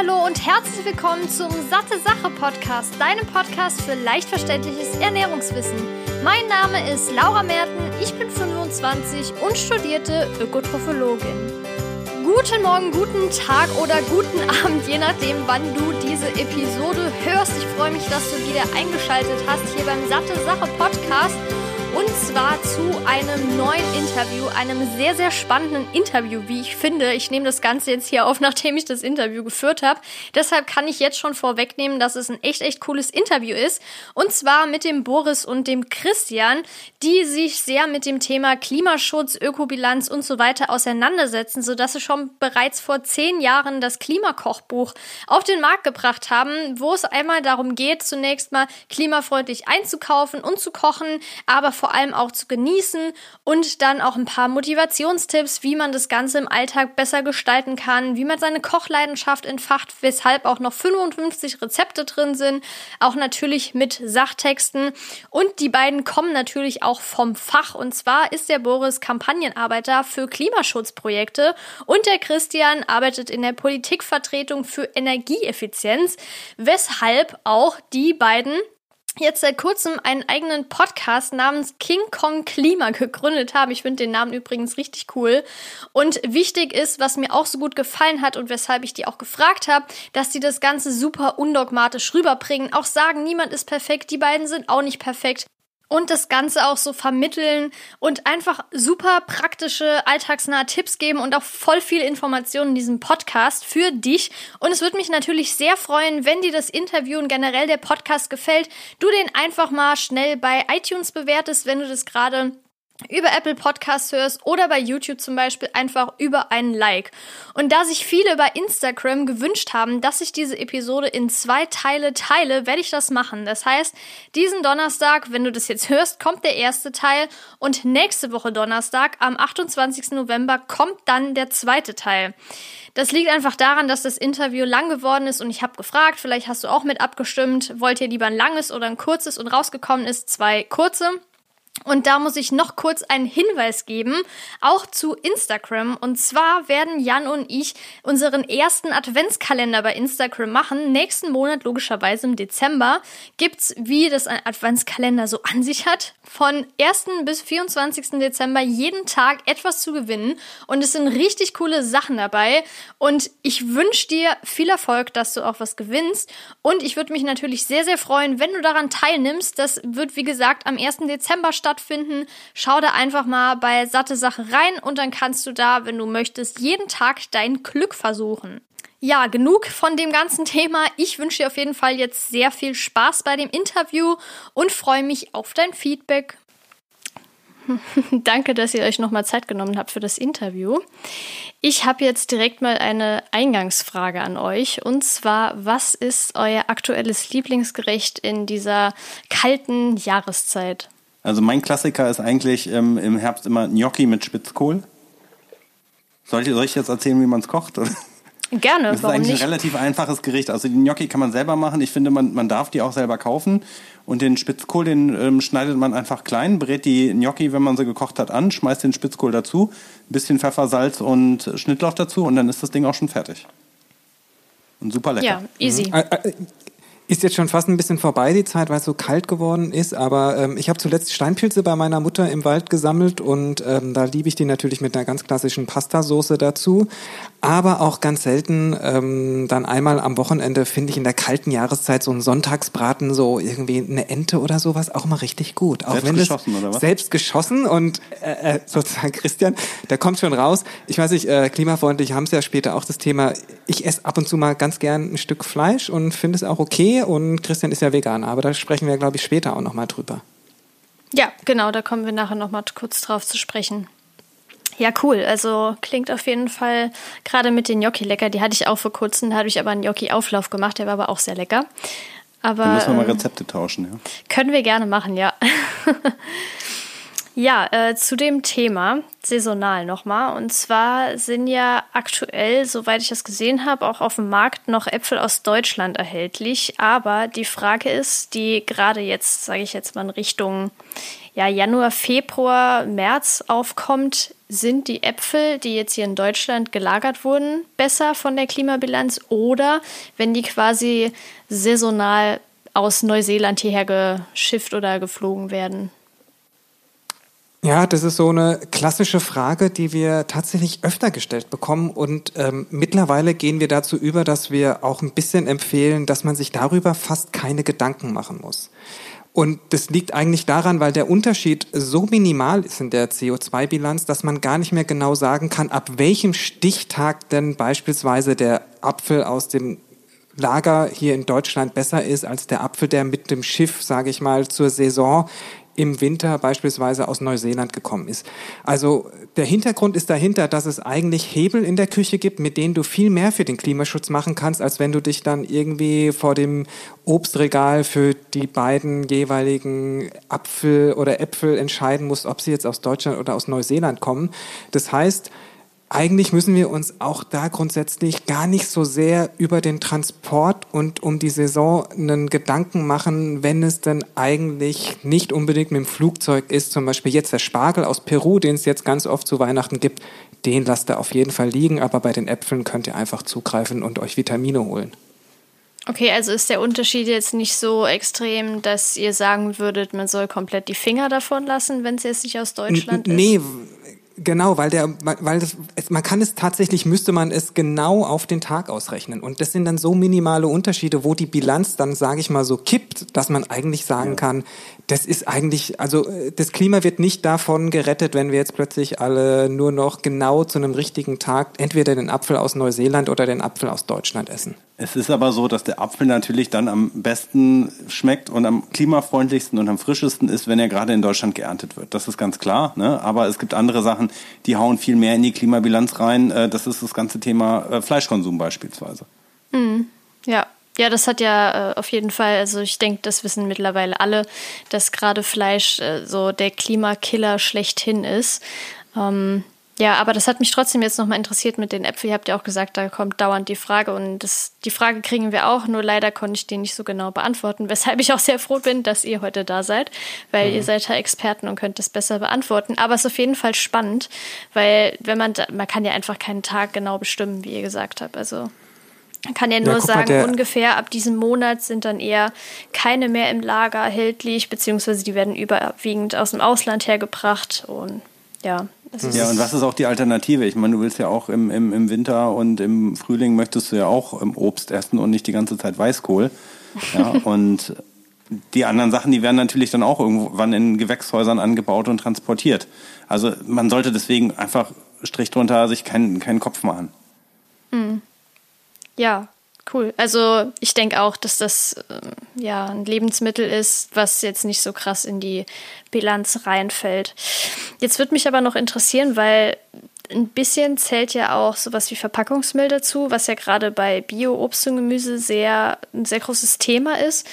Hallo und herzlich willkommen zum Satte Sache Podcast, deinem Podcast für leicht verständliches Ernährungswissen. Mein Name ist Laura Merten, ich bin 25 und studierte Ökotrophologin. Guten Morgen, guten Tag oder guten Abend, je nachdem, wann du diese Episode hörst. Ich freue mich, dass du wieder eingeschaltet hast hier beim Satte Sache Podcast. Und zwar zu einem neuen Interview, einem sehr, sehr spannenden Interview, wie ich finde. Ich nehme das Ganze jetzt hier auf, nachdem ich das Interview geführt habe. Deshalb kann ich jetzt schon vorwegnehmen, dass es ein echt, echt cooles Interview ist. Und zwar mit dem Boris und dem Christian, die sich sehr mit dem Thema Klimaschutz, Ökobilanz und so weiter auseinandersetzen, sodass sie schon bereits vor zehn Jahren das Klimakochbuch auf den Markt gebracht haben, wo es einmal darum geht, zunächst mal klimafreundlich einzukaufen und zu kochen, aber vor allem auch zu genießen und dann auch ein paar Motivationstipps, wie man das Ganze im Alltag besser gestalten kann, wie man seine Kochleidenschaft entfacht, weshalb auch noch 55 Rezepte drin sind, auch natürlich mit Sachtexten. Und die beiden kommen natürlich auch vom Fach. Und zwar ist der Boris Kampagnenarbeiter für Klimaschutzprojekte und der Christian arbeitet in der Politikvertretung für Energieeffizienz, weshalb auch die beiden jetzt seit kurzem einen eigenen Podcast namens King Kong Klima gegründet haben. Ich finde den Namen übrigens richtig cool. Und wichtig ist, was mir auch so gut gefallen hat und weshalb ich die auch gefragt habe, dass die das Ganze super undogmatisch rüberbringen. Auch sagen, niemand ist perfekt, die beiden sind auch nicht perfekt und das Ganze auch so vermitteln und einfach super praktische, alltagsnahe Tipps geben und auch voll viel Informationen in diesem Podcast für dich. Und es würde mich natürlich sehr freuen, wenn dir das Interview und generell der Podcast gefällt, du den einfach mal schnell bei iTunes bewertest, wenn du das gerade über Apple Podcasts hörst oder bei YouTube zum Beispiel einfach über einen Like. Und da sich viele bei Instagram gewünscht haben, dass ich diese Episode in zwei Teile teile, werde ich das machen. Das heißt, diesen Donnerstag, wenn du das jetzt hörst, kommt der erste Teil und nächste Woche Donnerstag, am 28. November, kommt dann der zweite Teil. Das liegt einfach daran, dass das Interview lang geworden ist und ich habe gefragt, vielleicht hast du auch mit abgestimmt, wollt ihr lieber ein langes oder ein kurzes und rausgekommen ist zwei kurze. Und da muss ich noch kurz einen Hinweis geben, auch zu Instagram. Und zwar werden Jan und ich unseren ersten Adventskalender bei Instagram machen. Nächsten Monat, logischerweise im Dezember, gibt's, wie das ein Adventskalender so an sich hat, von 1. bis 24. Dezember jeden Tag etwas zu gewinnen. Und es sind richtig coole Sachen dabei. Und ich wünsche dir viel Erfolg, dass du auch was gewinnst. Und ich würde mich natürlich sehr, sehr freuen, wenn du daran teilnimmst. Das wird, wie gesagt, am 1. Dezember stattfinden. Schau da einfach mal bei Satte Sache rein und dann kannst du da, wenn du möchtest, jeden Tag dein Glück versuchen. Ja, genug von dem ganzen Thema. Ich wünsche dir auf jeden Fall jetzt sehr viel Spaß bei dem Interview und freue mich auf dein Feedback. Danke, dass ihr euch nochmal Zeit genommen habt für das Interview. Ich habe jetzt direkt mal eine Eingangsfrage an euch. Und zwar, was ist euer aktuelles Lieblingsgericht in dieser kalten Jahreszeit? Also mein Klassiker ist eigentlich ähm, im Herbst immer Gnocchi mit Spitzkohl. Soll ich, soll ich jetzt erzählen, wie man es kocht? Gerne. Das ist eigentlich nicht? ein relativ einfaches Gericht. Also die Gnocchi kann man selber machen. Ich finde, man, man darf die auch selber kaufen. Und den Spitzkohl, den ähm, schneidet man einfach klein, brät die Gnocchi, wenn man sie gekocht hat, an, schmeißt den Spitzkohl dazu, ein bisschen Pfeffer, Salz und Schnittlauch dazu und dann ist das Ding auch schon fertig. Und super lecker. Ja, easy. Mhm. Ist jetzt schon fast ein bisschen vorbei, die Zeit, weil es so kalt geworden ist. Aber ähm, ich habe zuletzt Steinpilze bei meiner Mutter im Wald gesammelt und ähm, da liebe ich die natürlich mit einer ganz klassischen Pastasoße dazu. Aber auch ganz selten ähm, dann einmal am Wochenende finde ich in der kalten Jahreszeit so einen Sonntagsbraten, so irgendwie eine Ente oder sowas auch mal richtig gut. Auch selbst wenn geschossen, oder was? Selbst geschossen und äh, äh, sozusagen Christian, der kommt schon raus. Ich weiß nicht, äh, klimafreundlich haben es ja später auch das Thema. Ich esse ab und zu mal ganz gern ein Stück Fleisch und finde es auch okay und Christian ist ja Veganer, aber da sprechen wir, glaube ich, später auch nochmal drüber. Ja, genau, da kommen wir nachher nochmal kurz drauf zu sprechen. Ja, cool. Also klingt auf jeden Fall gerade mit den Gnocchi lecker. Die hatte ich auch vor kurzem, da habe ich aber einen Gnocchi-Auflauf gemacht, der war aber auch sehr lecker. Aber, Dann müssen wir mal ähm, Rezepte tauschen, ja. Können wir gerne machen, ja. Ja, äh, zu dem Thema saisonal nochmal. Und zwar sind ja aktuell, soweit ich das gesehen habe, auch auf dem Markt noch Äpfel aus Deutschland erhältlich. Aber die Frage ist, die gerade jetzt, sage ich jetzt mal in Richtung ja, Januar, Februar, März aufkommt, sind die Äpfel, die jetzt hier in Deutschland gelagert wurden, besser von der Klimabilanz oder wenn die quasi saisonal aus Neuseeland hierher geschifft oder geflogen werden? Ja, das ist so eine klassische Frage, die wir tatsächlich öfter gestellt bekommen. Und ähm, mittlerweile gehen wir dazu über, dass wir auch ein bisschen empfehlen, dass man sich darüber fast keine Gedanken machen muss. Und das liegt eigentlich daran, weil der Unterschied so minimal ist in der CO2-Bilanz, dass man gar nicht mehr genau sagen kann, ab welchem Stichtag denn beispielsweise der Apfel aus dem Lager hier in Deutschland besser ist als der Apfel, der mit dem Schiff, sage ich mal, zur Saison im Winter beispielsweise aus Neuseeland gekommen ist. Also der Hintergrund ist dahinter, dass es eigentlich Hebel in der Küche gibt, mit denen du viel mehr für den Klimaschutz machen kannst, als wenn du dich dann irgendwie vor dem Obstregal für die beiden jeweiligen Apfel oder Äpfel entscheiden musst, ob sie jetzt aus Deutschland oder aus Neuseeland kommen. Das heißt, eigentlich müssen wir uns auch da grundsätzlich gar nicht so sehr über den Transport und um die Saison einen Gedanken machen, wenn es denn eigentlich nicht unbedingt mit dem Flugzeug ist. Zum Beispiel jetzt der Spargel aus Peru, den es jetzt ganz oft zu Weihnachten gibt, den lasst ihr auf jeden Fall liegen, aber bei den Äpfeln könnt ihr einfach zugreifen und euch Vitamine holen. Okay, also ist der Unterschied jetzt nicht so extrem, dass ihr sagen würdet, man soll komplett die Finger davon lassen, wenn es jetzt nicht aus Deutschland N nee, ist? Nee, Genau, weil der, weil das, man kann es tatsächlich, müsste man es genau auf den Tag ausrechnen. Und das sind dann so minimale Unterschiede, wo die Bilanz dann, sage ich mal, so kippt, dass man eigentlich sagen kann, das ist eigentlich, also das Klima wird nicht davon gerettet, wenn wir jetzt plötzlich alle nur noch genau zu einem richtigen Tag entweder den Apfel aus Neuseeland oder den Apfel aus Deutschland essen. Es ist aber so, dass der Apfel natürlich dann am besten schmeckt und am klimafreundlichsten und am frischesten ist, wenn er gerade in Deutschland geerntet wird. Das ist ganz klar. Ne? Aber es gibt andere Sachen, die hauen viel mehr in die Klimabilanz rein. Äh, das ist das ganze Thema äh, Fleischkonsum beispielsweise. Mhm. Ja, ja, das hat ja äh, auf jeden Fall, also ich denke, das wissen mittlerweile alle, dass gerade Fleisch so der Klimakiller schlechthin ist. Ähm, ja, aber das hat mich trotzdem jetzt nochmal interessiert mit den Äpfeln. Ihr habt ja auch gesagt, da kommt dauernd die Frage und das, die Frage kriegen wir auch, nur leider konnte ich die nicht so genau beantworten, weshalb ich auch sehr froh bin, dass ihr heute da seid, weil mhm. ihr seid ja Experten und könnt das besser beantworten. Aber es ist auf jeden Fall spannend, weil wenn man, man kann ja einfach keinen Tag genau bestimmen, wie ihr gesagt habt. Also man kann ja nur ja, sagen, mal, ungefähr ab diesem Monat sind dann eher keine mehr im Lager erhältlich, beziehungsweise die werden überwiegend aus dem Ausland hergebracht. Und ja, ja, und was ist auch die Alternative? Ich meine, du willst ja auch im, im, im Winter und im Frühling möchtest du ja auch im Obst essen und nicht die ganze Zeit Weißkohl. Ja, und die anderen Sachen, die werden natürlich dann auch irgendwann in Gewächshäusern angebaut und transportiert. Also man sollte deswegen einfach Strich drunter sich keinen, keinen Kopf machen. Mhm. Ja, cool. Also ich denke auch, dass das äh, ja ein Lebensmittel ist, was jetzt nicht so krass in die Bilanz reinfällt. Jetzt würde mich aber noch interessieren, weil ein bisschen zählt ja auch sowas wie Verpackungsmüll dazu, was ja gerade bei Bio-Obst und Gemüse sehr ein sehr großes Thema ist.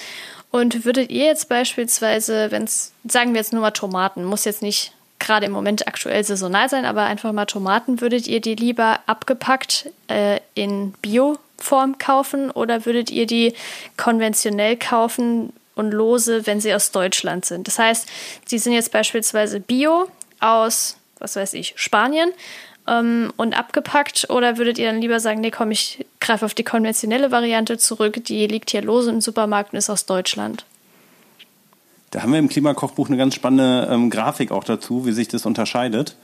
Und würdet ihr jetzt beispielsweise, wenn es, sagen wir jetzt nur mal Tomaten, muss jetzt nicht gerade im Moment aktuell saisonal sein, aber einfach mal Tomaten, würdet ihr die lieber abgepackt äh, in Bio Form kaufen oder würdet ihr die konventionell kaufen und lose, wenn sie aus Deutschland sind? Das heißt, sie sind jetzt beispielsweise Bio aus, was weiß ich, Spanien ähm, und abgepackt oder würdet ihr dann lieber sagen, nee, komm, ich greife auf die konventionelle Variante zurück, die liegt hier lose im Supermarkt und ist aus Deutschland? Da haben wir im Klimakochbuch eine ganz spannende ähm, Grafik auch dazu, wie sich das unterscheidet.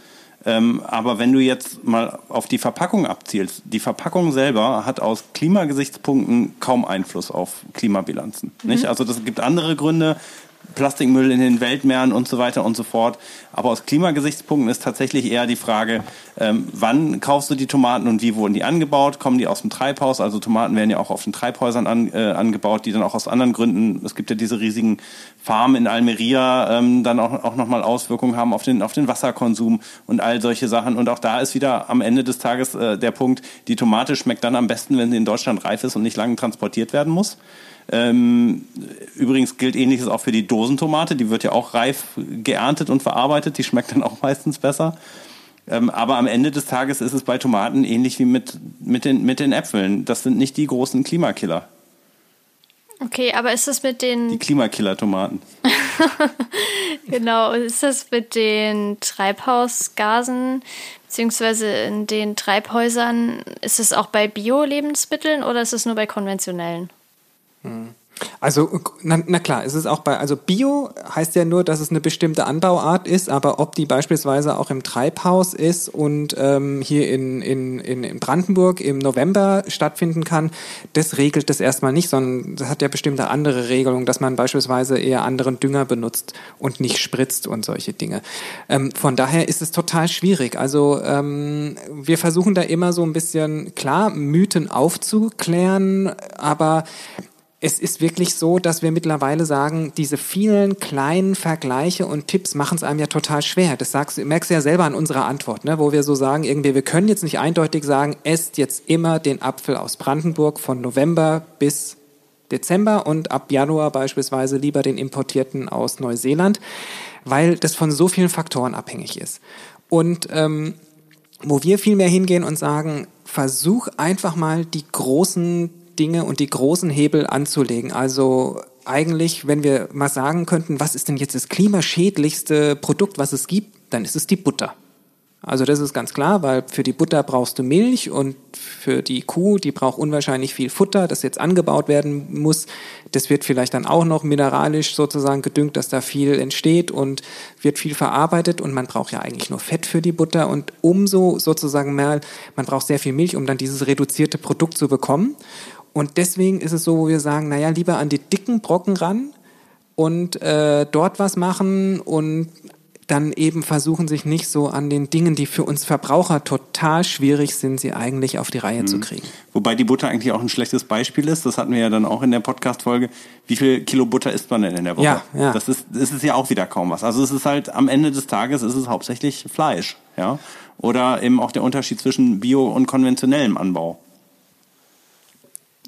Ähm, aber wenn du jetzt mal auf die Verpackung abzielst, die Verpackung selber hat aus Klimagesichtspunkten kaum Einfluss auf Klimabilanzen. Mhm. Nicht? Also das gibt andere Gründe, Plastikmüll in den Weltmeeren und so weiter und so fort. Aber aus Klimagesichtspunkten ist tatsächlich eher die Frage, ähm, wann kaufst du die Tomaten und wie wurden die angebaut? Kommen die aus dem Treibhaus? Also Tomaten werden ja auch auf den Treibhäusern an, äh, angebaut, die dann auch aus anderen Gründen, es gibt ja diese riesigen Farmen in Almeria, ähm, dann auch, auch nochmal Auswirkungen haben auf den, auf den Wasserkonsum und all solche Sachen. Und auch da ist wieder am Ende des Tages äh, der Punkt, die Tomate schmeckt dann am besten, wenn sie in Deutschland reif ist und nicht lange transportiert werden muss. Ähm, übrigens gilt ähnliches auch für die Dosentomate, die wird ja auch reif geerntet und verarbeitet, die schmeckt dann auch meistens besser. Ähm, aber am Ende des Tages ist es bei Tomaten ähnlich wie mit, mit, den, mit den Äpfeln. Das sind nicht die großen Klimakiller. Okay, aber ist es mit den. Die Klimakiller-Tomaten. genau, ist das mit den Treibhausgasen beziehungsweise in den Treibhäusern, ist es auch bei Bio-Lebensmitteln oder ist es nur bei konventionellen? Also, na, na, klar, es ist auch bei, also Bio heißt ja nur, dass es eine bestimmte Anbauart ist, aber ob die beispielsweise auch im Treibhaus ist und ähm, hier in, in, in Brandenburg im November stattfinden kann, das regelt das erstmal nicht, sondern das hat ja bestimmte andere Regelungen, dass man beispielsweise eher anderen Dünger benutzt und nicht spritzt und solche Dinge. Ähm, von daher ist es total schwierig. Also ähm, wir versuchen da immer so ein bisschen, klar, Mythen aufzuklären, aber es ist wirklich so, dass wir mittlerweile sagen, diese vielen kleinen Vergleiche und Tipps machen es einem ja total schwer. Das sagst, merkst du ja selber an unserer Antwort, ne? wo wir so sagen, irgendwie, wir können jetzt nicht eindeutig sagen, esst jetzt immer den Apfel aus Brandenburg von November bis Dezember und ab Januar beispielsweise lieber den importierten aus Neuseeland, weil das von so vielen Faktoren abhängig ist. Und ähm, wo wir viel mehr hingehen und sagen, versuch einfach mal die großen Dinge und die großen Hebel anzulegen. Also eigentlich, wenn wir mal sagen könnten, was ist denn jetzt das klimaschädlichste Produkt, was es gibt, dann ist es die Butter. Also das ist ganz klar, weil für die Butter brauchst du Milch und für die Kuh, die braucht unwahrscheinlich viel Futter, das jetzt angebaut werden muss. Das wird vielleicht dann auch noch mineralisch sozusagen gedüngt, dass da viel entsteht und wird viel verarbeitet und man braucht ja eigentlich nur Fett für die Butter und umso sozusagen mehr, man braucht sehr viel Milch, um dann dieses reduzierte Produkt zu bekommen. Und deswegen ist es so, wo wir sagen, naja, lieber an die dicken Brocken ran und äh, dort was machen und dann eben versuchen, sich nicht so an den Dingen, die für uns Verbraucher total schwierig sind, sie eigentlich auf die Reihe mhm. zu kriegen. Wobei die Butter eigentlich auch ein schlechtes Beispiel ist. Das hatten wir ja dann auch in der Podcast-Folge. Wie viel Kilo Butter isst man denn in der Woche? Ja, ja. Das ist, das ist ja auch wieder kaum was. Also es ist halt am Ende des Tages ist es hauptsächlich Fleisch, ja. Oder eben auch der Unterschied zwischen Bio- und konventionellem Anbau.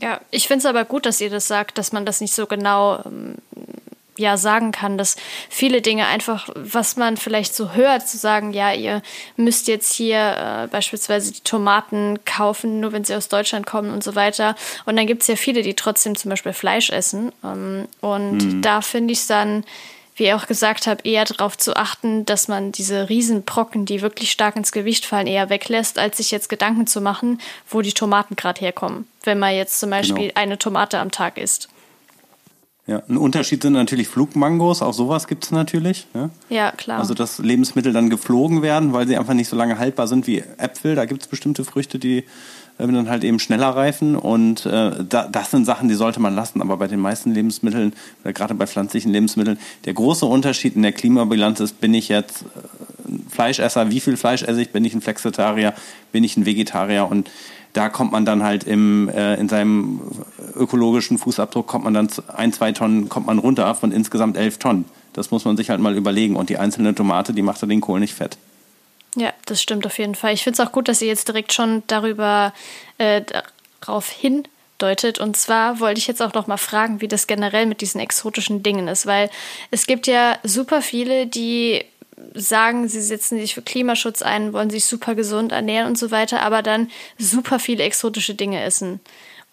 Ja, ich finde es aber gut, dass ihr das sagt, dass man das nicht so genau ähm, ja sagen kann, dass viele Dinge einfach, was man vielleicht so hört, zu sagen, ja, ihr müsst jetzt hier äh, beispielsweise die Tomaten kaufen, nur wenn sie aus Deutschland kommen und so weiter. Und dann gibt es ja viele, die trotzdem zum Beispiel Fleisch essen. Ähm, und mhm. da finde ich es dann wie ihr auch gesagt habt, eher darauf zu achten, dass man diese Riesenbrocken, die wirklich stark ins Gewicht fallen, eher weglässt, als sich jetzt Gedanken zu machen, wo die Tomaten gerade herkommen, wenn man jetzt zum Beispiel genau. eine Tomate am Tag isst. Ja, ein Unterschied sind natürlich Flugmangos, auch sowas gibt es natürlich. Ja? ja, klar. Also dass Lebensmittel dann geflogen werden, weil sie einfach nicht so lange haltbar sind wie Äpfel. Da gibt es bestimmte Früchte, die dann halt eben schneller reifen. Und äh, da, das sind Sachen, die sollte man lassen. Aber bei den meisten Lebensmitteln, oder gerade bei pflanzlichen Lebensmitteln, der große Unterschied in der Klimabilanz ist, bin ich jetzt äh, Fleischesser, wie viel Fleisch esse ich, bin ich ein Flexitarier, bin ich ein Vegetarier und da kommt man dann halt im, äh, in seinem ökologischen Fußabdruck kommt man dann ein, zwei Tonnen kommt man runter von insgesamt elf Tonnen. Das muss man sich halt mal überlegen. Und die einzelne Tomate, die macht ja den Kohl nicht fett. Ja, das stimmt auf jeden Fall. Ich finde es auch gut, dass ihr jetzt direkt schon darüber äh, darauf hindeutet. Und zwar wollte ich jetzt auch noch mal fragen, wie das generell mit diesen exotischen Dingen ist, weil es gibt ja super viele, die sagen, sie setzen sich für Klimaschutz ein, wollen sich super gesund ernähren und so weiter, aber dann super viele exotische Dinge essen.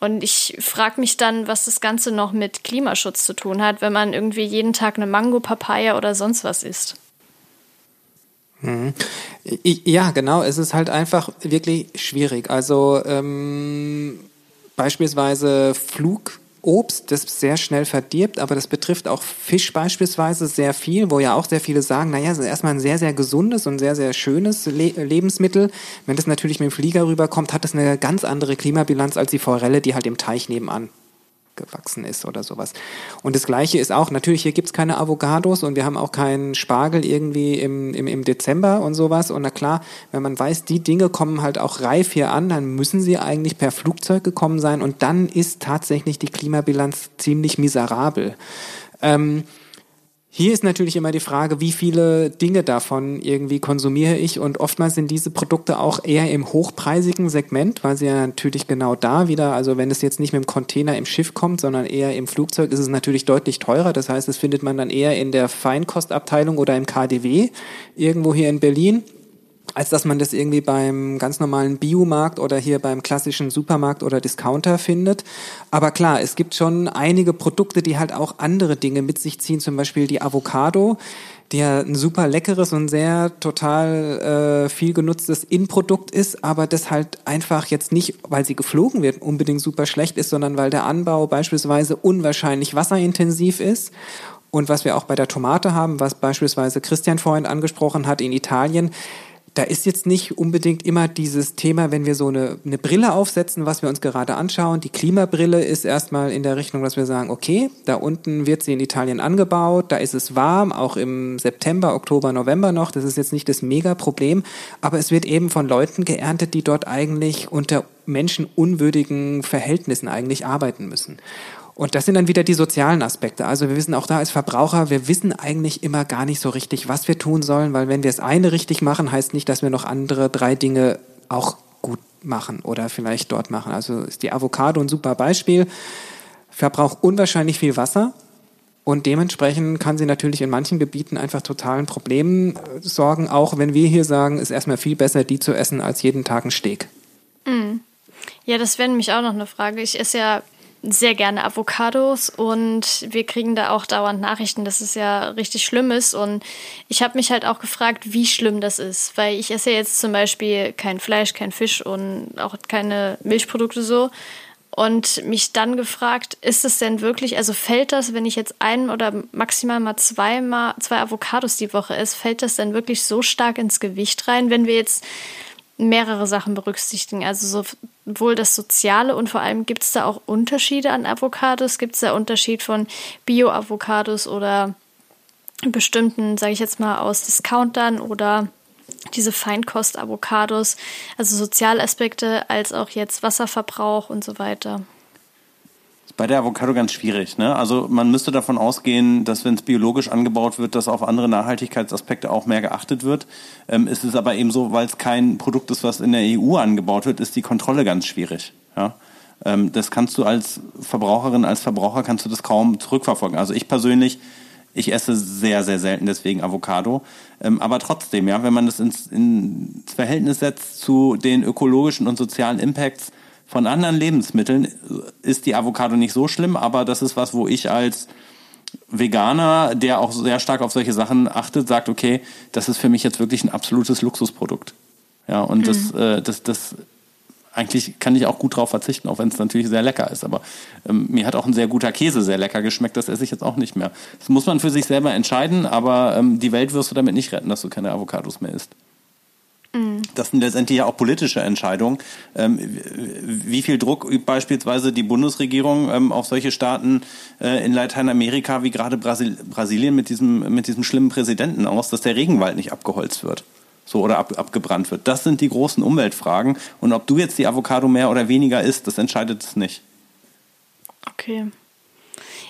Und ich frage mich dann, was das Ganze noch mit Klimaschutz zu tun hat, wenn man irgendwie jeden Tag eine Mango, Papaya oder sonst was isst. Mhm. Ja, genau. Es ist halt einfach wirklich schwierig. Also ähm, beispielsweise Flugobst, das sehr schnell verdirbt, aber das betrifft auch Fisch beispielsweise sehr viel, wo ja auch sehr viele sagen, naja, es ist erstmal ein sehr, sehr gesundes und sehr, sehr schönes Le Lebensmittel. Wenn das natürlich mit dem Flieger rüberkommt, hat das eine ganz andere Klimabilanz als die Forelle, die halt im Teich nebenan gewachsen ist oder sowas. Und das Gleiche ist auch, natürlich, hier gibt's keine Avocados und wir haben auch keinen Spargel irgendwie im, im, im Dezember und sowas. Und na klar, wenn man weiß, die Dinge kommen halt auch reif hier an, dann müssen sie eigentlich per Flugzeug gekommen sein und dann ist tatsächlich die Klimabilanz ziemlich miserabel. Ähm, hier ist natürlich immer die Frage, wie viele Dinge davon irgendwie konsumiere ich und oftmals sind diese Produkte auch eher im hochpreisigen Segment, weil sie ja natürlich genau da wieder, also wenn es jetzt nicht mit dem Container im Schiff kommt, sondern eher im Flugzeug, ist es natürlich deutlich teurer. Das heißt, das findet man dann eher in der Feinkostabteilung oder im KDW irgendwo hier in Berlin. Als dass man das irgendwie beim ganz normalen Biomarkt oder hier beim klassischen Supermarkt oder Discounter findet. Aber klar, es gibt schon einige Produkte, die halt auch andere Dinge mit sich ziehen, zum Beispiel die Avocado, die ja ein super leckeres und sehr total äh, viel genutztes Inprodukt ist, aber das halt einfach jetzt nicht, weil sie geflogen wird, unbedingt super schlecht ist, sondern weil der Anbau beispielsweise unwahrscheinlich wasserintensiv ist und was wir auch bei der Tomate haben, was beispielsweise Christian vorhin angesprochen hat in Italien, da ist jetzt nicht unbedingt immer dieses Thema, wenn wir so eine, eine Brille aufsetzen, was wir uns gerade anschauen. Die Klimabrille ist erstmal in der Richtung, dass wir sagen, okay, da unten wird sie in Italien angebaut, da ist es warm, auch im September, Oktober, November noch. Das ist jetzt nicht das Mega-Problem, aber es wird eben von Leuten geerntet, die dort eigentlich unter menschenunwürdigen Verhältnissen eigentlich arbeiten müssen. Und das sind dann wieder die sozialen Aspekte. Also wir wissen auch da als Verbraucher, wir wissen eigentlich immer gar nicht so richtig, was wir tun sollen, weil wenn wir das eine richtig machen, heißt nicht, dass wir noch andere drei Dinge auch gut machen oder vielleicht dort machen. Also ist die Avocado ein super Beispiel. Verbraucht unwahrscheinlich viel Wasser und dementsprechend kann sie natürlich in manchen Gebieten einfach totalen Problemen äh, sorgen, auch wenn wir hier sagen, ist erstmal viel besser, die zu essen, als jeden Tag ein Steak. Mm. Ja, das wäre nämlich auch noch eine Frage. Ich esse ja sehr gerne Avocados und wir kriegen da auch dauernd Nachrichten, dass es ja richtig schlimm ist. Und ich habe mich halt auch gefragt, wie schlimm das ist, weil ich esse jetzt zum Beispiel kein Fleisch, kein Fisch und auch keine Milchprodukte so. Und mich dann gefragt, ist es denn wirklich, also fällt das, wenn ich jetzt ein oder maximal mal zweimal, zwei Avocados die Woche esse, fällt das denn wirklich so stark ins Gewicht rein, wenn wir jetzt mehrere Sachen berücksichtigen. Also sowohl das Soziale und vor allem gibt es da auch Unterschiede an Avocados. Gibt es da Unterschied von Bio-Avocados oder bestimmten, sage ich jetzt mal, aus Discountern oder diese Feinkost-Avocados, also Sozialaspekte als auch jetzt Wasserverbrauch und so weiter bei der Avocado ganz schwierig. Ne? Also man müsste davon ausgehen, dass wenn es biologisch angebaut wird, dass auf andere Nachhaltigkeitsaspekte auch mehr geachtet wird. Ähm, ist es aber eben so, weil es kein Produkt ist, was in der EU angebaut wird, ist die Kontrolle ganz schwierig. Ja? Ähm, das kannst du als Verbraucherin, als Verbraucher kannst du das kaum zurückverfolgen. Also ich persönlich, ich esse sehr, sehr selten deswegen Avocado. Ähm, aber trotzdem, ja, wenn man das ins, ins Verhältnis setzt zu den ökologischen und sozialen Impacts, von anderen Lebensmitteln ist die Avocado nicht so schlimm, aber das ist was, wo ich als Veganer, der auch sehr stark auf solche Sachen achtet, sagt, okay, das ist für mich jetzt wirklich ein absolutes Luxusprodukt. Ja, und mhm. das, äh, das, das, eigentlich kann ich auch gut drauf verzichten, auch wenn es natürlich sehr lecker ist. Aber ähm, mir hat auch ein sehr guter Käse sehr lecker geschmeckt, das esse ich jetzt auch nicht mehr. Das muss man für sich selber entscheiden, aber ähm, die Welt wirst du damit nicht retten, dass du keine Avocados mehr isst. Mhm. Das sind letztendlich ja auch politische Entscheidungen. Ähm, wie viel Druck übt beispielsweise die Bundesregierung ähm, auf solche Staaten äh, in Lateinamerika wie gerade Brasilien mit diesem, mit diesem schlimmen Präsidenten aus, dass der Regenwald nicht abgeholzt wird? So, oder ab, abgebrannt wird. Das sind die großen Umweltfragen. Und ob du jetzt die Avocado mehr oder weniger isst, das entscheidet es nicht. Okay.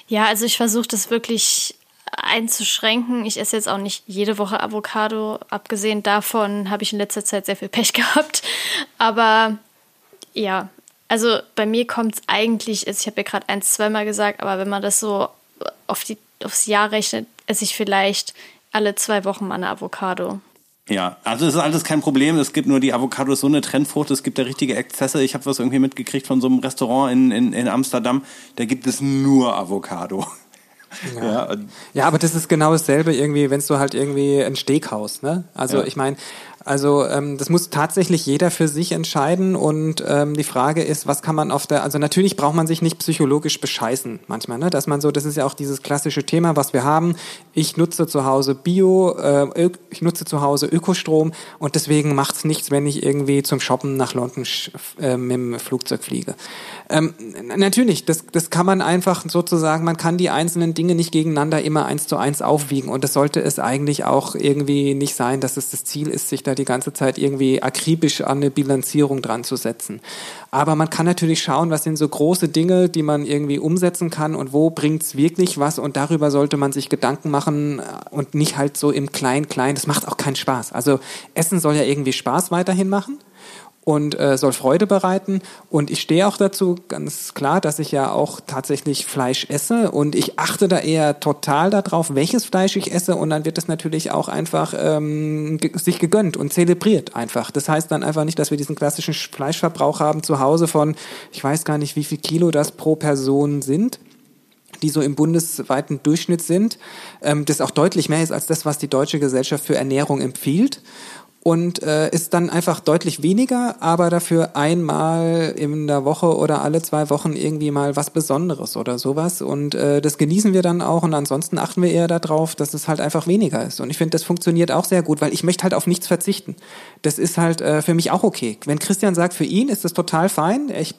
Ja, also ich versuche das wirklich einzuschränken. Ich esse jetzt auch nicht jede Woche Avocado. Abgesehen davon habe ich in letzter Zeit sehr viel Pech gehabt. Aber ja, also bei mir kommt es eigentlich, also ich habe ja gerade ein, zweimal gesagt, aber wenn man das so auf die, aufs Jahr rechnet, esse ich vielleicht alle zwei Wochen mal eine Avocado. Ja, also es ist alles kein Problem. Es gibt nur die Avocado ist so eine Trendfrucht. Es gibt da richtige Exzesse. Ich habe was irgendwie mitgekriegt von so einem Restaurant in, in, in Amsterdam. Da gibt es nur Avocado. Ja. ja. ja, aber das ist genau dasselbe irgendwie, wenn du halt irgendwie ein Steakhaus, ne? Also ja. ich meine, also ähm, das muss tatsächlich jeder für sich entscheiden und ähm, die Frage ist, was kann man auf der, also natürlich braucht man sich nicht psychologisch bescheißen manchmal, ne? dass man so, das ist ja auch dieses klassische Thema, was wir haben. Ich nutze zu Hause Bio, äh, ich nutze zu Hause Ökostrom und deswegen macht's nichts, wenn ich irgendwie zum Shoppen nach London äh, mit dem Flugzeug fliege. Ähm, natürlich, das, das kann man einfach sozusagen, man kann die einzelnen Dinge nicht gegeneinander immer eins zu eins aufwiegen und das sollte es eigentlich auch irgendwie nicht sein, dass es das Ziel ist, sich da die ganze Zeit irgendwie akribisch an eine Bilanzierung dran zu setzen. Aber man kann natürlich schauen, was sind so große Dinge, die man irgendwie umsetzen kann und wo bringt's wirklich was und darüber sollte man sich Gedanken machen und nicht halt so im Klein-Klein. Das macht auch keinen Spaß. Also Essen soll ja irgendwie Spaß weiterhin machen. Und äh, soll Freude bereiten. Und ich stehe auch dazu ganz klar, dass ich ja auch tatsächlich Fleisch esse und ich achte da eher total darauf, welches Fleisch ich esse und dann wird es natürlich auch einfach ähm, sich gegönnt und zelebriert einfach. Das heißt dann einfach nicht, dass wir diesen klassischen Fleischverbrauch haben zu Hause von, ich weiß gar nicht, wie viel Kilo das pro Person sind die so im bundesweiten Durchschnitt sind, ähm, das auch deutlich mehr ist als das, was die Deutsche Gesellschaft für Ernährung empfiehlt und äh, ist dann einfach deutlich weniger, aber dafür einmal in der Woche oder alle zwei Wochen irgendwie mal was Besonderes oder sowas. Und äh, das genießen wir dann auch und ansonsten achten wir eher darauf, dass es halt einfach weniger ist. Und ich finde, das funktioniert auch sehr gut, weil ich möchte halt auf nichts verzichten. Das ist halt äh, für mich auch okay. Wenn Christian sagt, für ihn ist das total fein, ich,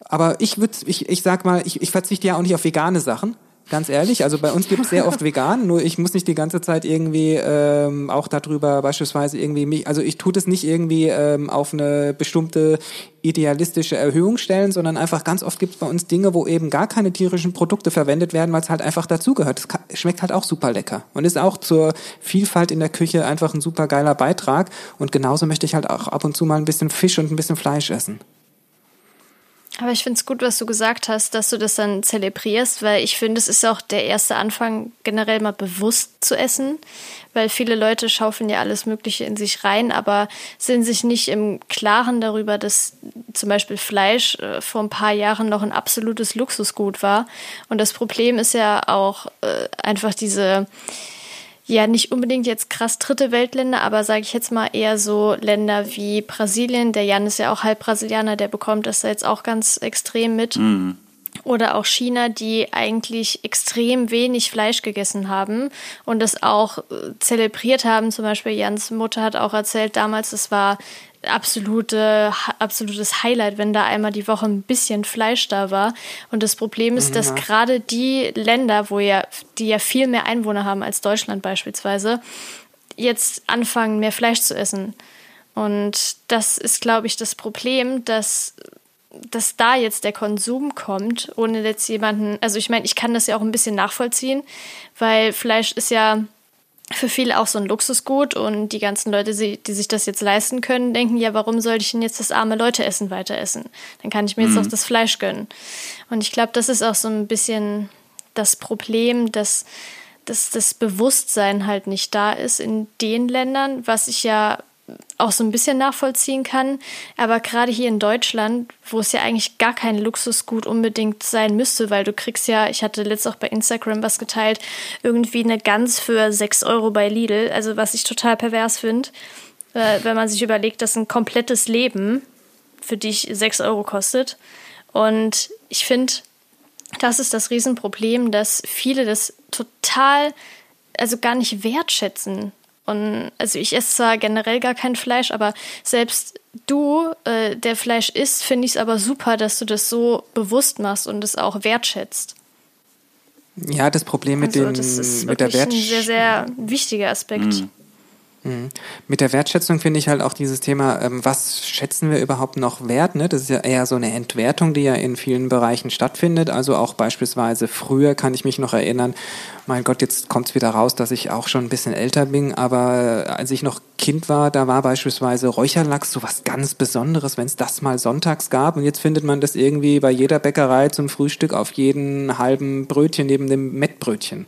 aber ich würde, ich, ich sag mal, ich, ich verzichte ja auch nicht auf vegane Sachen ganz ehrlich. Also bei uns gibt es sehr oft vegan, nur ich muss nicht die ganze Zeit irgendwie ähm, auch darüber beispielsweise irgendwie mich, also ich tue das nicht irgendwie ähm, auf eine bestimmte idealistische Erhöhung stellen, sondern einfach ganz oft gibt es bei uns Dinge, wo eben gar keine tierischen Produkte verwendet werden, weil es halt einfach dazugehört. Es schmeckt halt auch super lecker und ist auch zur Vielfalt in der Küche einfach ein super geiler Beitrag. Und genauso möchte ich halt auch ab und zu mal ein bisschen Fisch und ein bisschen Fleisch essen. Aber ich finde es gut, was du gesagt hast, dass du das dann zelebrierst, weil ich finde, es ist auch der erste Anfang, generell mal bewusst zu essen, weil viele Leute schaufeln ja alles Mögliche in sich rein, aber sind sich nicht im Klaren darüber, dass zum Beispiel Fleisch äh, vor ein paar Jahren noch ein absolutes Luxusgut war. Und das Problem ist ja auch äh, einfach diese ja nicht unbedingt jetzt krass dritte Weltländer, aber sage ich jetzt mal eher so Länder wie Brasilien. Der Jan ist ja auch halb Brasilianer, der bekommt das jetzt auch ganz extrem mit. Mhm. Oder auch China, die eigentlich extrem wenig Fleisch gegessen haben und das auch äh, zelebriert haben. Zum Beispiel Jans Mutter hat auch erzählt, damals, es war absolute, absolutes Highlight, wenn da einmal die Woche ein bisschen Fleisch da war. Und das Problem ist, dass gerade die Länder, wo ja, die ja viel mehr Einwohner haben als Deutschland beispielsweise, jetzt anfangen, mehr Fleisch zu essen. Und das ist, glaube ich, das Problem, dass, dass da jetzt der Konsum kommt, ohne jetzt jemanden, also ich meine, ich kann das ja auch ein bisschen nachvollziehen, weil Fleisch ist ja für viele auch so ein Luxusgut und die ganzen Leute, die sich das jetzt leisten können, denken, ja, warum sollte ich denn jetzt das arme Leute-Essen weiter essen? Dann kann ich mir mhm. jetzt auch das Fleisch gönnen. Und ich glaube, das ist auch so ein bisschen das Problem, dass, dass das Bewusstsein halt nicht da ist in den Ländern, was ich ja auch so ein bisschen nachvollziehen kann. Aber gerade hier in Deutschland, wo es ja eigentlich gar kein Luxusgut unbedingt sein müsste, weil du kriegst ja, ich hatte letztens auch bei Instagram was geteilt, irgendwie eine Gans für 6 Euro bei Lidl, also was ich total pervers finde, äh, wenn man sich überlegt, dass ein komplettes Leben für dich 6 Euro kostet. Und ich finde, das ist das Riesenproblem, dass viele das total, also gar nicht wertschätzen und also ich esse zwar generell gar kein Fleisch, aber selbst du, äh, der Fleisch isst, finde ich es aber super, dass du das so bewusst machst und es auch wertschätzt. Ja, das Problem mit, also, den, das ist mit der Wertschätzung. ein sehr, sehr wichtiger Aspekt. Mhm. Mhm. Mit der Wertschätzung finde ich halt auch dieses Thema, ähm, was schätzen wir überhaupt noch wert? Ne? Das ist ja eher so eine Entwertung, die ja in vielen Bereichen stattfindet. Also auch beispielsweise früher kann ich mich noch erinnern, mein Gott, jetzt kommt es wieder raus, dass ich auch schon ein bisschen älter bin, aber als ich noch Kind war, da war beispielsweise Räucherlachs so was ganz Besonderes, wenn es das mal sonntags gab. Und jetzt findet man das irgendwie bei jeder Bäckerei zum Frühstück auf jeden halben Brötchen neben dem Mettbrötchen.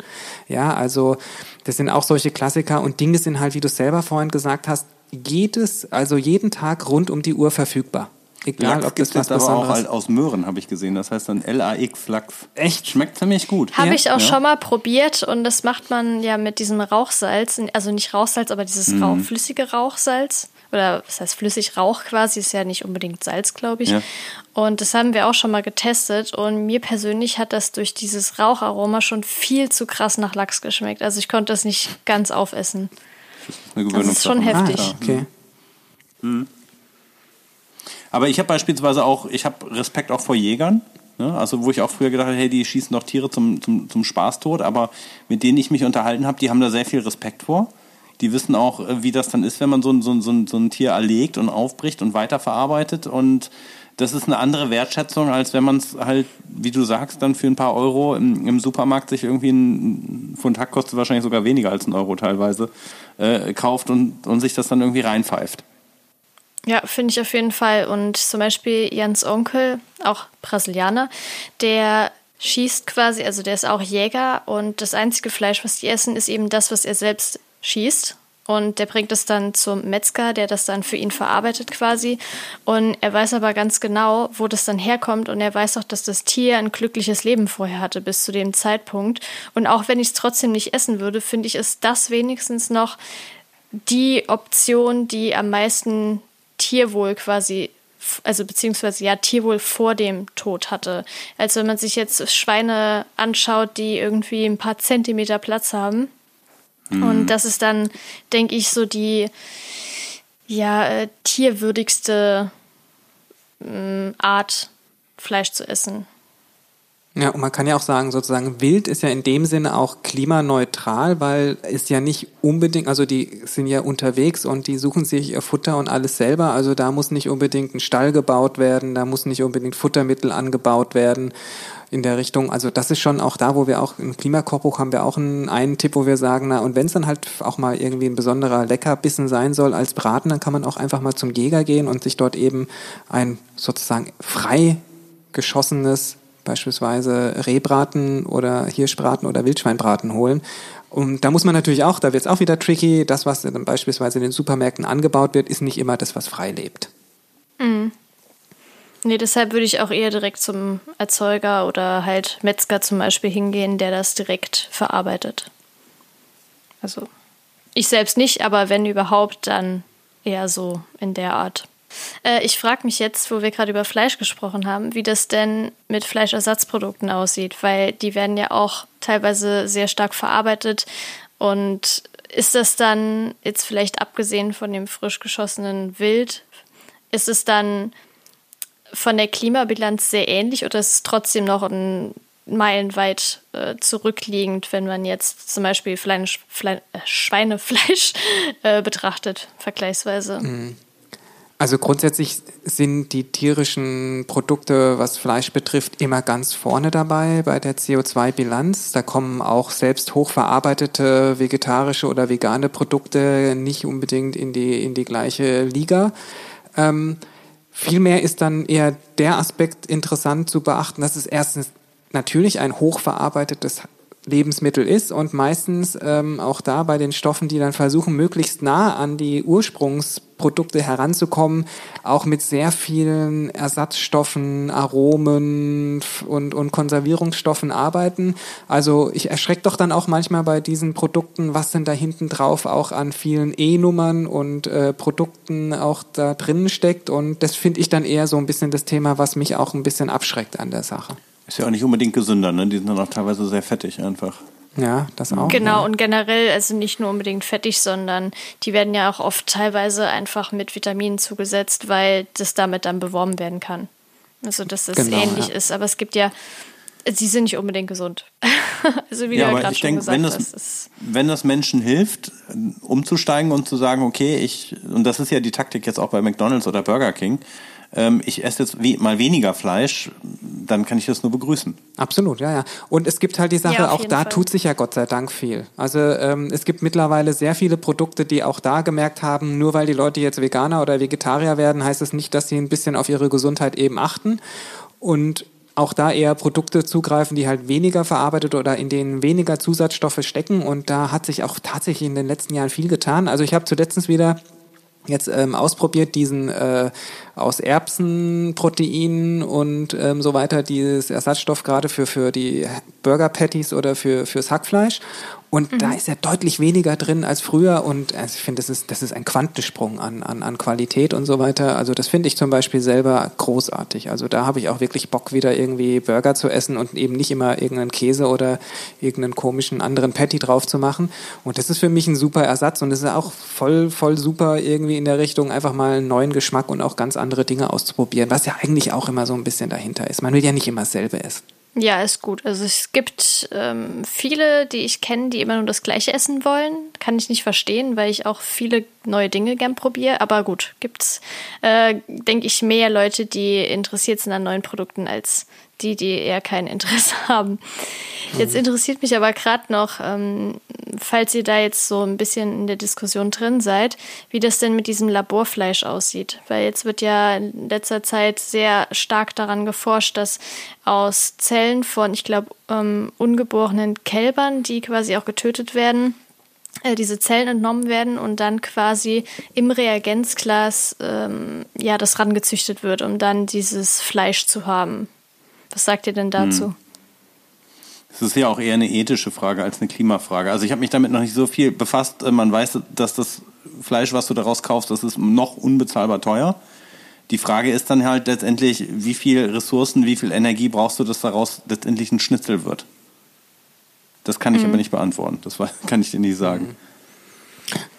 Ja, also das sind auch solche Klassiker und Dinge sind halt, wie du selber vorhin gesagt hast, jedes, also jeden Tag rund um die Uhr verfügbar. Egal, Lachs ob das was aber auch halt aus Möhren, habe ich gesehen. Das heißt dann L-A-X Lachs. Echt? Schmeckt ziemlich gut. Habe ja? ich auch ja. schon mal probiert und das macht man ja mit diesem Rauchsalz. Also nicht Rauchsalz, aber dieses mhm. Rauch, flüssige Rauchsalz. Oder was heißt flüssig Rauch quasi, ist ja nicht unbedingt Salz, glaube ich. Ja. Und das haben wir auch schon mal getestet und mir persönlich hat das durch dieses Raucharoma schon viel zu krass nach Lachs geschmeckt. Also ich konnte das nicht ganz aufessen. Das ist, das ist schon heftig. Ah, okay. Mhm. Aber ich habe beispielsweise auch, ich habe Respekt auch vor Jägern. Ne? Also wo ich auch früher gedacht habe, hey, die schießen doch Tiere zum, zum, zum Spaß tot, aber mit denen ich mich unterhalten habe, die haben da sehr viel Respekt vor. Die wissen auch, äh, wie das dann ist, wenn man so ein, so ein, so ein, Tier erlegt und aufbricht und weiterverarbeitet. Und das ist eine andere Wertschätzung, als wenn man es halt, wie du sagst, dann für ein paar Euro im, im Supermarkt sich irgendwie ein Pfund Hack kostet wahrscheinlich sogar weniger als ein Euro teilweise, äh, kauft und, und sich das dann irgendwie reinpfeift. Ja, finde ich auf jeden Fall. Und zum Beispiel Jans Onkel, auch Brasilianer, der schießt quasi, also der ist auch Jäger und das einzige Fleisch, was die essen, ist eben das, was er selbst schießt. Und der bringt es dann zum Metzger, der das dann für ihn verarbeitet quasi. Und er weiß aber ganz genau, wo das dann herkommt. Und er weiß auch, dass das Tier ein glückliches Leben vorher hatte bis zu dem Zeitpunkt. Und auch wenn ich es trotzdem nicht essen würde, finde ich, ist das wenigstens noch die Option, die am meisten Tierwohl quasi also beziehungsweise ja Tierwohl vor dem Tod hatte. Als wenn man sich jetzt Schweine anschaut, die irgendwie ein paar Zentimeter Platz haben Mhm. Und das ist dann, denke ich, so die ja, äh, tierwürdigste äh, Art, Fleisch zu essen. Ja, und man kann ja auch sagen, sozusagen, wild ist ja in dem Sinne auch klimaneutral, weil es ja nicht unbedingt, also die sind ja unterwegs und die suchen sich ihr Futter und alles selber. Also da muss nicht unbedingt ein Stall gebaut werden, da muss nicht unbedingt Futtermittel angebaut werden in der Richtung. Also das ist schon auch da, wo wir auch im Klimakochbuch haben wir auch einen, einen Tipp, wo wir sagen, na, und wenn es dann halt auch mal irgendwie ein besonderer Leckerbissen sein soll als Braten, dann kann man auch einfach mal zum Jäger gehen und sich dort eben ein sozusagen frei geschossenes beispielsweise Rehbraten oder Hirschbraten oder Wildschweinbraten holen. Und da muss man natürlich auch, da wird es auch wieder tricky, das, was dann beispielsweise in den Supermärkten angebaut wird, ist nicht immer das, was frei lebt. Mhm. Nee, deshalb würde ich auch eher direkt zum Erzeuger oder halt Metzger zum Beispiel hingehen, der das direkt verarbeitet. Also ich selbst nicht, aber wenn überhaupt, dann eher so in der Art. Äh, ich frage mich jetzt, wo wir gerade über Fleisch gesprochen haben, wie das denn mit Fleischersatzprodukten aussieht, weil die werden ja auch teilweise sehr stark verarbeitet. Und ist das dann, jetzt vielleicht abgesehen von dem frisch geschossenen Wild, ist es dann von der Klimabilanz sehr ähnlich oder ist es trotzdem noch ein meilenweit äh, zurückliegend, wenn man jetzt zum Beispiel Fleisch, Fle äh, Schweinefleisch äh, betrachtet, vergleichsweise? Mhm. Also grundsätzlich sind die tierischen Produkte, was Fleisch betrifft, immer ganz vorne dabei bei der CO2-Bilanz. Da kommen auch selbst hochverarbeitete vegetarische oder vegane Produkte nicht unbedingt in die, in die gleiche Liga. Ähm, vielmehr ist dann eher der Aspekt interessant zu beachten, dass es erstens natürlich ein hochverarbeitetes Lebensmittel ist und meistens ähm, auch da bei den Stoffen, die dann versuchen, möglichst nah an die Ursprungsprodukte heranzukommen, auch mit sehr vielen Ersatzstoffen, Aromen und, und Konservierungsstoffen arbeiten. Also ich erschrecke doch dann auch manchmal bei diesen Produkten, was denn da hinten drauf auch an vielen E-Nummern und äh, Produkten auch da drinnen steckt. Und das finde ich dann eher so ein bisschen das Thema, was mich auch ein bisschen abschreckt an der Sache. Ist ja auch nicht unbedingt gesünder, ne? Die sind dann auch teilweise sehr fettig einfach. Ja, das auch. Genau, ja. und generell, also nicht nur unbedingt fettig, sondern die werden ja auch oft teilweise einfach mit Vitaminen zugesetzt, weil das damit dann beworben werden kann. Also, dass es genau, ähnlich ja. ist. Aber es gibt ja, sie sind nicht unbedingt gesund. also, wie ja, du ja gerade schon denk, gesagt wenn das, hast. Wenn das Menschen hilft, umzusteigen und zu sagen, okay, ich, und das ist ja die Taktik jetzt auch bei McDonalds oder Burger King, ähm, ich esse jetzt we mal weniger Fleisch, dann kann ich das nur begrüßen. Absolut, ja, ja. Und es gibt halt die Sache, ja, auch da Fall. tut sich ja Gott sei Dank viel. Also ähm, es gibt mittlerweile sehr viele Produkte, die auch da gemerkt haben, nur weil die Leute jetzt Veganer oder Vegetarier werden, heißt es das nicht, dass sie ein bisschen auf ihre Gesundheit eben achten. Und auch da eher Produkte zugreifen, die halt weniger verarbeitet oder in denen weniger Zusatzstoffe stecken. Und da hat sich auch tatsächlich in den letzten Jahren viel getan. Also ich habe zuletzt wieder jetzt ähm, ausprobiert, diesen äh, aus Erbsenproteinen und ähm, so weiter, dieses Ersatzstoff gerade für, für die Burger Patties oder für, fürs Hackfleisch. Und mhm. da ist ja deutlich weniger drin als früher. Und also ich finde, das ist, das ist ein Quantensprung an, an, an Qualität und so weiter. Also das finde ich zum Beispiel selber großartig. Also da habe ich auch wirklich Bock, wieder irgendwie Burger zu essen und eben nicht immer irgendeinen Käse oder irgendeinen komischen anderen Patty drauf zu machen. Und das ist für mich ein super Ersatz und das ist auch voll, voll super irgendwie in der Richtung, einfach mal einen neuen Geschmack und auch ganz andere Dinge auszuprobieren, was ja eigentlich auch immer so ein bisschen dahinter ist. Man will ja nicht immer dasselbe essen. Ja, ist gut. Also es gibt ähm, viele, die ich kenne, die immer nur das Gleiche essen wollen. Kann ich nicht verstehen, weil ich auch viele neue Dinge gern probiere. Aber gut, gibt's, äh, denke ich, mehr Leute, die interessiert sind an neuen Produkten als die, die eher kein Interesse haben. Jetzt interessiert mich aber gerade noch, ähm, falls ihr da jetzt so ein bisschen in der Diskussion drin seid, wie das denn mit diesem Laborfleisch aussieht. Weil jetzt wird ja in letzter Zeit sehr stark daran geforscht, dass aus Zellen von, ich glaube, ähm, ungeborenen Kälbern, die quasi auch getötet werden, äh, diese Zellen entnommen werden und dann quasi im Reagenzglas ähm, ja das rangezüchtet wird, um dann dieses Fleisch zu haben. Was sagt ihr denn dazu? Hm. Es ist ja auch eher eine ethische Frage als eine Klimafrage. Also ich habe mich damit noch nicht so viel befasst. Äh, man weiß, dass das Fleisch, was du daraus kaufst, das ist noch unbezahlbar teuer. Die Frage ist dann halt letztendlich, wie viel Ressourcen, wie viel Energie brauchst du, dass daraus letztendlich ein Schnitzel wird? Das kann ich mhm. aber nicht beantworten. Das kann ich dir nicht sagen.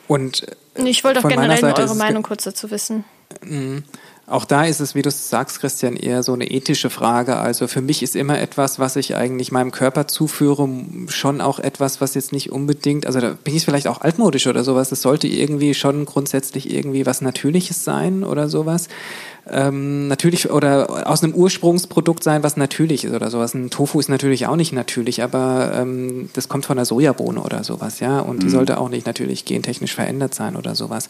Und ich wollte auch generell eure Meinung kurz dazu wissen. Mhm. Auch da ist es, wie du sagst, Christian, eher so eine ethische Frage. Also für mich ist immer etwas, was ich eigentlich meinem Körper zuführe, schon auch etwas, was jetzt nicht unbedingt, also da bin ich vielleicht auch altmodisch oder sowas. Es sollte irgendwie schon grundsätzlich irgendwie was Natürliches sein oder sowas. Ähm, natürlich oder aus einem Ursprungsprodukt sein, was natürlich ist oder sowas. Ein Tofu ist natürlich auch nicht natürlich, aber ähm, das kommt von der Sojabohne oder sowas, ja. Und mhm. die sollte auch nicht natürlich gentechnisch verändert sein oder sowas.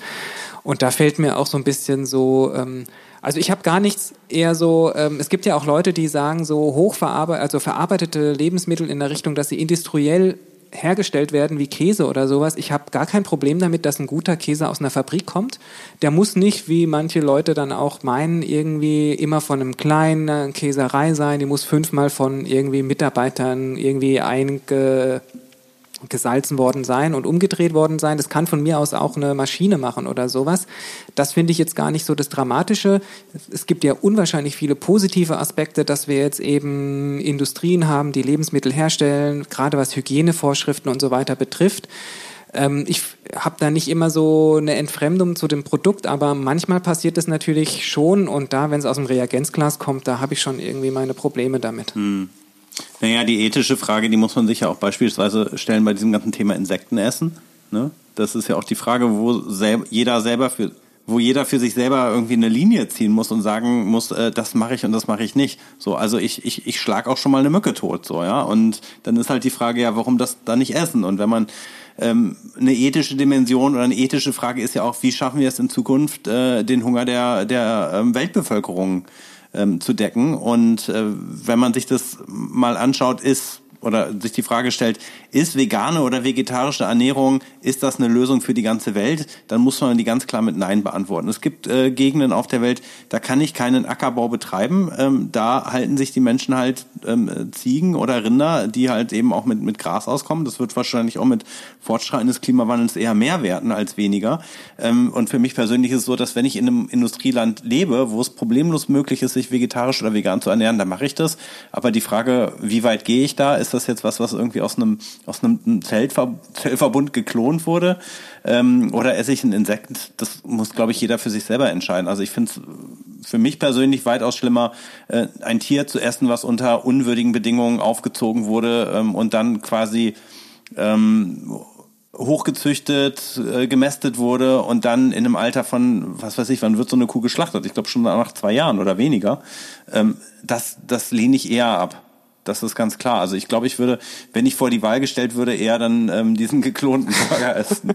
Und da fällt mir auch so ein bisschen so, ähm, also ich habe gar nichts eher so, ähm, es gibt ja auch Leute, die sagen so hochverarbeitet, also verarbeitete Lebensmittel in der Richtung, dass sie industriell hergestellt werden wie Käse oder sowas. Ich habe gar kein Problem damit, dass ein guter Käse aus einer Fabrik kommt. Der muss nicht, wie manche Leute dann auch meinen, irgendwie immer von einem kleinen Käserei sein. Die muss fünfmal von irgendwie Mitarbeitern irgendwie einge gesalzen worden sein und umgedreht worden sein. Das kann von mir aus auch eine Maschine machen oder sowas. Das finde ich jetzt gar nicht so das Dramatische. Es gibt ja unwahrscheinlich viele positive Aspekte, dass wir jetzt eben Industrien haben, die Lebensmittel herstellen, gerade was Hygienevorschriften und so weiter betrifft. Ähm, ich habe da nicht immer so eine Entfremdung zu dem Produkt, aber manchmal passiert es natürlich schon und da, wenn es aus dem Reagenzglas kommt, da habe ich schon irgendwie meine Probleme damit. Hm. Naja, die ethische Frage, die muss man sich ja auch beispielsweise stellen bei diesem ganzen Thema Insektenessen. Ne? Das ist ja auch die Frage, wo selb jeder selber für wo jeder für sich selber irgendwie eine Linie ziehen muss und sagen muss, äh, das mache ich und das mache ich nicht. So, also ich, ich, ich schlag auch schon mal eine Mücke tot, so, ja. Und dann ist halt die Frage, ja, warum das da nicht essen? Und wenn man ähm, eine ethische Dimension oder eine ethische Frage ist ja auch, wie schaffen wir es in Zukunft, äh, den Hunger der, der ähm, Weltbevölkerung ähm, zu decken. Und äh, wenn man sich das mal anschaut, ist oder sich die Frage stellt, ist vegane oder vegetarische Ernährung, ist das eine Lösung für die ganze Welt? Dann muss man die ganz klar mit Nein beantworten. Es gibt äh, Gegenden auf der Welt, da kann ich keinen Ackerbau betreiben. Ähm, da halten sich die Menschen halt ähm, Ziegen oder Rinder, die halt eben auch mit, mit Gras auskommen. Das wird wahrscheinlich auch mit Fortschreiten des Klimawandels eher mehr werden als weniger. Ähm, und für mich persönlich ist es so, dass wenn ich in einem Industrieland lebe, wo es problemlos möglich ist, sich vegetarisch oder vegan zu ernähren, dann mache ich das. Aber die Frage, wie weit gehe ich da, ist das jetzt was, was irgendwie aus einem, aus einem Zellver Zellverbund geklont wurde? Ähm, oder esse ich ein Insekt? Das muss, glaube ich, jeder für sich selber entscheiden. Also ich finde es für mich persönlich weitaus schlimmer, äh, ein Tier zu essen, was unter unwürdigen Bedingungen aufgezogen wurde ähm, und dann quasi ähm, hochgezüchtet, äh, gemästet wurde und dann in einem Alter von, was weiß ich, wann wird so eine Kuh geschlachtet? Ich glaube schon nach zwei Jahren oder weniger. Ähm, das, das lehne ich eher ab. Das ist ganz klar. Also ich glaube, ich würde, wenn ich vor die Wahl gestellt würde, eher dann ähm, diesen geklonten Burger essen.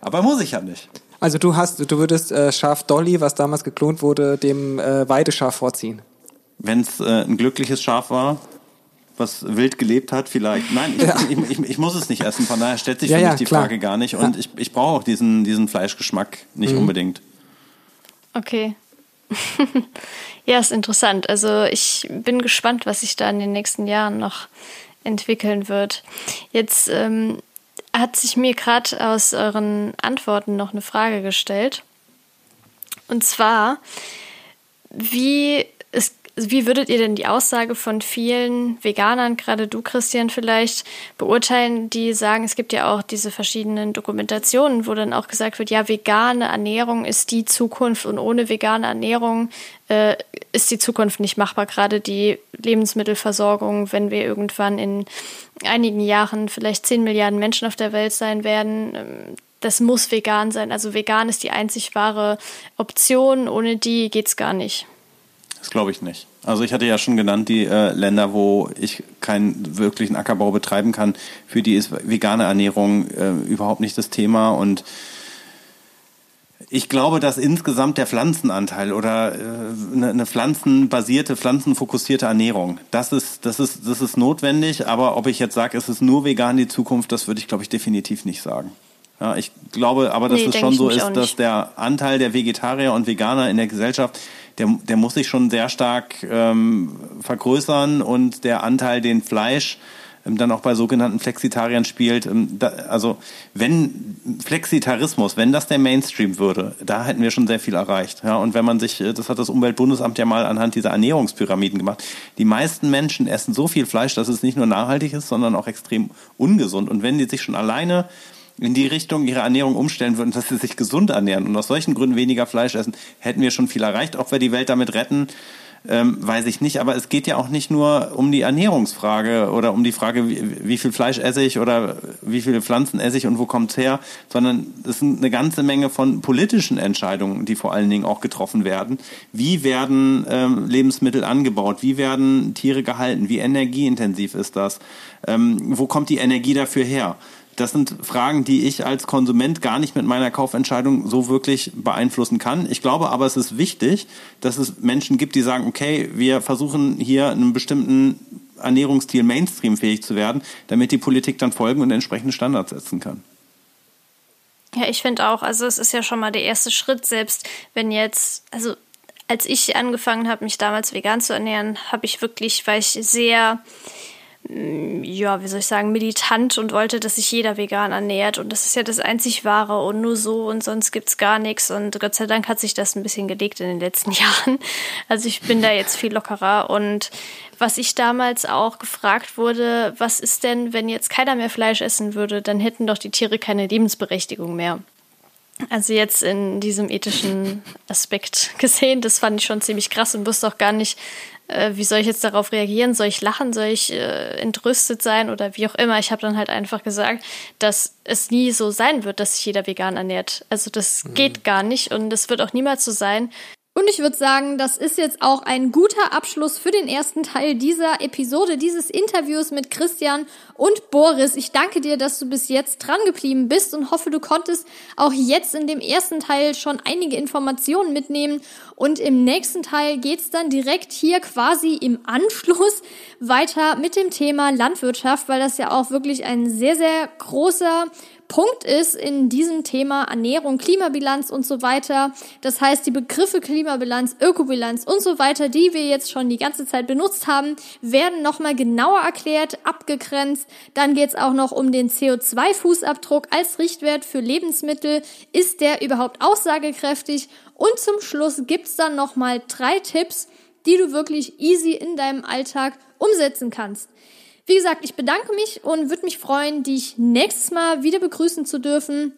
Aber muss ich ja nicht. Also du hast, du würdest äh, Schaf Dolly, was damals geklont wurde, dem äh, Weideschaf vorziehen. Wenn es äh, ein glückliches Schaf war, was wild gelebt hat, vielleicht. Nein, ich, ja. ich, ich, ich, muss es nicht essen. Von daher stellt sich ja, für mich ja, die klar. Frage gar nicht. Und ich, ich brauche auch diesen, diesen Fleischgeschmack nicht mhm. unbedingt. Okay. ja, ist interessant. Also ich bin gespannt, was sich da in den nächsten Jahren noch entwickeln wird. Jetzt ähm, hat sich mir gerade aus euren Antworten noch eine Frage gestellt. Und zwar, wie es wie würdet ihr denn die Aussage von vielen Veganern, gerade du Christian vielleicht, beurteilen, die sagen, es gibt ja auch diese verschiedenen Dokumentationen, wo dann auch gesagt wird, ja, vegane Ernährung ist die Zukunft und ohne vegane Ernährung äh, ist die Zukunft nicht machbar. Gerade die Lebensmittelversorgung, wenn wir irgendwann in einigen Jahren vielleicht 10 Milliarden Menschen auf der Welt sein werden, ähm, das muss vegan sein. Also vegan ist die einzig wahre Option. Ohne die geht's gar nicht. Das glaube ich nicht. Also ich hatte ja schon genannt, die äh, Länder, wo ich keinen wirklichen Ackerbau betreiben kann, für die ist vegane Ernährung äh, überhaupt nicht das Thema und ich glaube, dass insgesamt der Pflanzenanteil oder äh, eine, eine pflanzenbasierte, pflanzenfokussierte Ernährung, das ist, das ist, das ist notwendig. Aber ob ich jetzt sage, es ist nur vegan die Zukunft, das würde ich, glaube ich, definitiv nicht sagen. Ja, ich glaube aber, dass nee, es schon so ist, dass der Anteil der Vegetarier und Veganer in der Gesellschaft, der, der muss sich schon sehr stark ähm, vergrößern und der Anteil, den Fleisch ähm, dann auch bei sogenannten Flexitariern spielt. Ähm, da, also wenn Flexitarismus, wenn das der Mainstream würde, da hätten wir schon sehr viel erreicht. Ja, und wenn man sich, äh, das hat das Umweltbundesamt ja mal anhand dieser Ernährungspyramiden gemacht, die meisten Menschen essen so viel Fleisch, dass es nicht nur nachhaltig ist, sondern auch extrem ungesund. Und wenn die sich schon alleine in die Richtung ihre Ernährung umstellen würden, dass sie sich gesund ernähren und aus solchen Gründen weniger Fleisch essen, hätten wir schon viel erreicht. Ob wir die Welt damit retten, ähm, weiß ich nicht. Aber es geht ja auch nicht nur um die Ernährungsfrage oder um die Frage, wie, wie viel Fleisch esse ich oder wie viele Pflanzen esse ich und wo kommt's her, sondern es sind eine ganze Menge von politischen Entscheidungen, die vor allen Dingen auch getroffen werden. Wie werden ähm, Lebensmittel angebaut? Wie werden Tiere gehalten? Wie energieintensiv ist das? Ähm, wo kommt die Energie dafür her? Das sind Fragen, die ich als Konsument gar nicht mit meiner Kaufentscheidung so wirklich beeinflussen kann. Ich glaube aber, es ist wichtig, dass es Menschen gibt, die sagen, okay, wir versuchen hier einen bestimmten Ernährungsstil mainstreamfähig zu werden, damit die Politik dann folgen und entsprechende Standards setzen kann. Ja, ich finde auch, also es ist ja schon mal der erste Schritt, selbst wenn jetzt, also als ich angefangen habe, mich damals vegan zu ernähren, habe ich wirklich, war ich sehr ja, wie soll ich sagen, militant und wollte, dass sich jeder vegan ernährt. Und das ist ja das einzig Wahre und nur so und sonst gibt's gar nichts. Und Gott sei Dank hat sich das ein bisschen gelegt in den letzten Jahren. Also ich bin da jetzt viel lockerer. Und was ich damals auch gefragt wurde, was ist denn, wenn jetzt keiner mehr Fleisch essen würde, dann hätten doch die Tiere keine Lebensberechtigung mehr. Also jetzt in diesem ethischen Aspekt gesehen, das fand ich schon ziemlich krass und wusste auch gar nicht, äh, wie soll ich jetzt darauf reagieren? Soll ich lachen? Soll ich äh, entrüstet sein oder wie auch immer? Ich habe dann halt einfach gesagt, dass es nie so sein wird, dass sich jeder vegan ernährt. Also das mhm. geht gar nicht und es wird auch niemals so sein. Und ich würde sagen, das ist jetzt auch ein guter Abschluss für den ersten Teil dieser Episode, dieses Interviews mit Christian und Boris. Ich danke dir, dass du bis jetzt dran geblieben bist und hoffe, du konntest auch jetzt in dem ersten Teil schon einige Informationen mitnehmen. Und im nächsten Teil geht's dann direkt hier quasi im Anschluss weiter mit dem Thema Landwirtschaft, weil das ja auch wirklich ein sehr, sehr großer Punkt ist in diesem Thema Ernährung, Klimabilanz und so weiter. Das heißt, die Begriffe Klimabilanz, Ökobilanz und so weiter, die wir jetzt schon die ganze Zeit benutzt haben, werden nochmal genauer erklärt, abgegrenzt. Dann geht es auch noch um den CO2-Fußabdruck als Richtwert für Lebensmittel. Ist der überhaupt aussagekräftig? Und zum Schluss gibt's dann nochmal drei Tipps, die du wirklich easy in deinem Alltag umsetzen kannst. Wie gesagt, ich bedanke mich und würde mich freuen, dich nächstes Mal wieder begrüßen zu dürfen.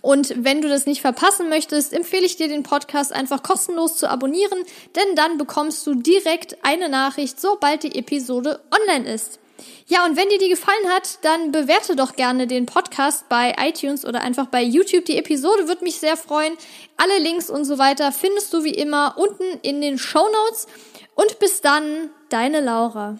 Und wenn du das nicht verpassen möchtest, empfehle ich dir den Podcast einfach kostenlos zu abonnieren, denn dann bekommst du direkt eine Nachricht, sobald die Episode online ist. Ja, und wenn dir die gefallen hat, dann bewerte doch gerne den Podcast bei iTunes oder einfach bei YouTube. Die Episode würde mich sehr freuen. Alle Links und so weiter findest du wie immer unten in den Show Notes. Und bis dann, deine Laura.